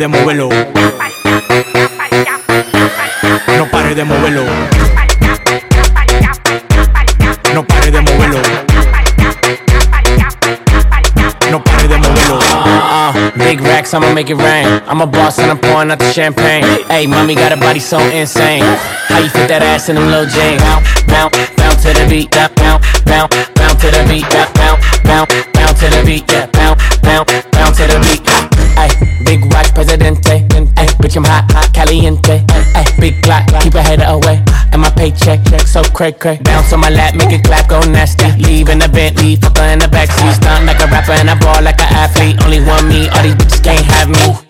de moverlo. No pare de moverlo. No pare de moverlo. No pare de moverlo. Uh, big racks, I'ma make it rain. I'm a boss and I'm pouring out the champagne. Hey, mommy got a body so insane. How you fit that ass in them little jeans? Bounce, bounce, bounce to the beat. Bounce, bounce, bounce to the beat. Bounce, bounce, bounce to the beat. Yeah, bounce, bounce, bounce to the beat. Presidente. Ay, bitch, I'm hot, hot, caliente. Ay, big clock, keep a head away. And my paycheck, so cray cray. Bounce on my lap, make it clap, go nasty. Leave in the Bentley, fucker in the backseat. Stunt like a rapper and I ball like an athlete. Only one me, all these bitches can't have me.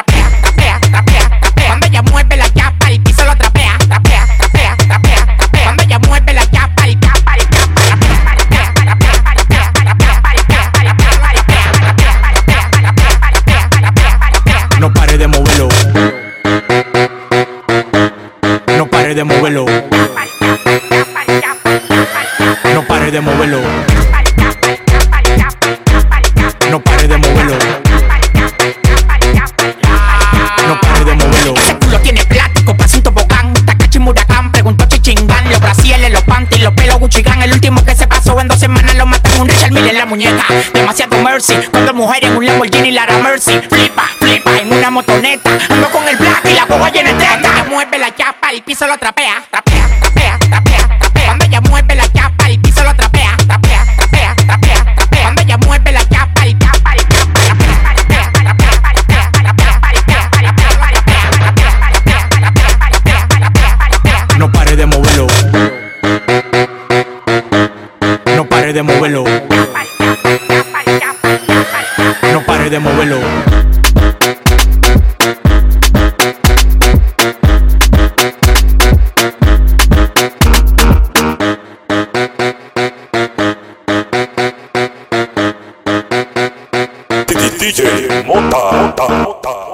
pare de moverlo. No pare de moverlo. No pare de moverlo. No pare de moverlo. Ese culo tiene plástico, pasa un tobogán. Takachi Murakam, preguntó Chichingán. Los brasieles, los panties, los pelos Guccigan. El último que se pasó en dos semanas lo matan un Richard Mille en la muñeca. Demasiado mercy. Cuando mujer en un Lamborghini Lara Mercy. Flipa, flipa en una motoneta. Ando con el black y la boba llena de teta. Mueve la el piso lo trapea. Cuando ella mueve la chapa, el piso lo trapea. Cuando ella mueve la chapa, No pare de moverlo. No pare de moverlo. DJ モンタモンタモンタ